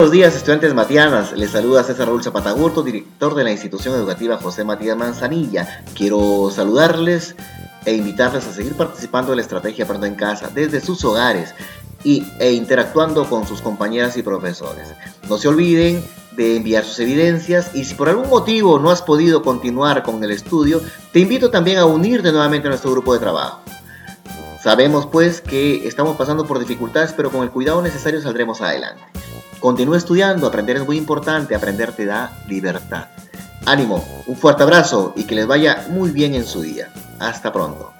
Buenos días, estudiantes matianas. Les saluda César Raúl Zapatagurto, director de la institución educativa José Matías Manzanilla. Quiero saludarles e invitarles a seguir participando de la estrategia Aprendo en Casa desde sus hogares y, e interactuando con sus compañeras y profesores. No se olviden de enviar sus evidencias y si por algún motivo no has podido continuar con el estudio, te invito también a unirte nuevamente a nuestro grupo de trabajo. Sabemos pues que estamos pasando por dificultades, pero con el cuidado necesario saldremos adelante. Continúa estudiando, aprender es muy importante, aprender te da libertad. Ánimo, un fuerte abrazo y que les vaya muy bien en su día. Hasta pronto.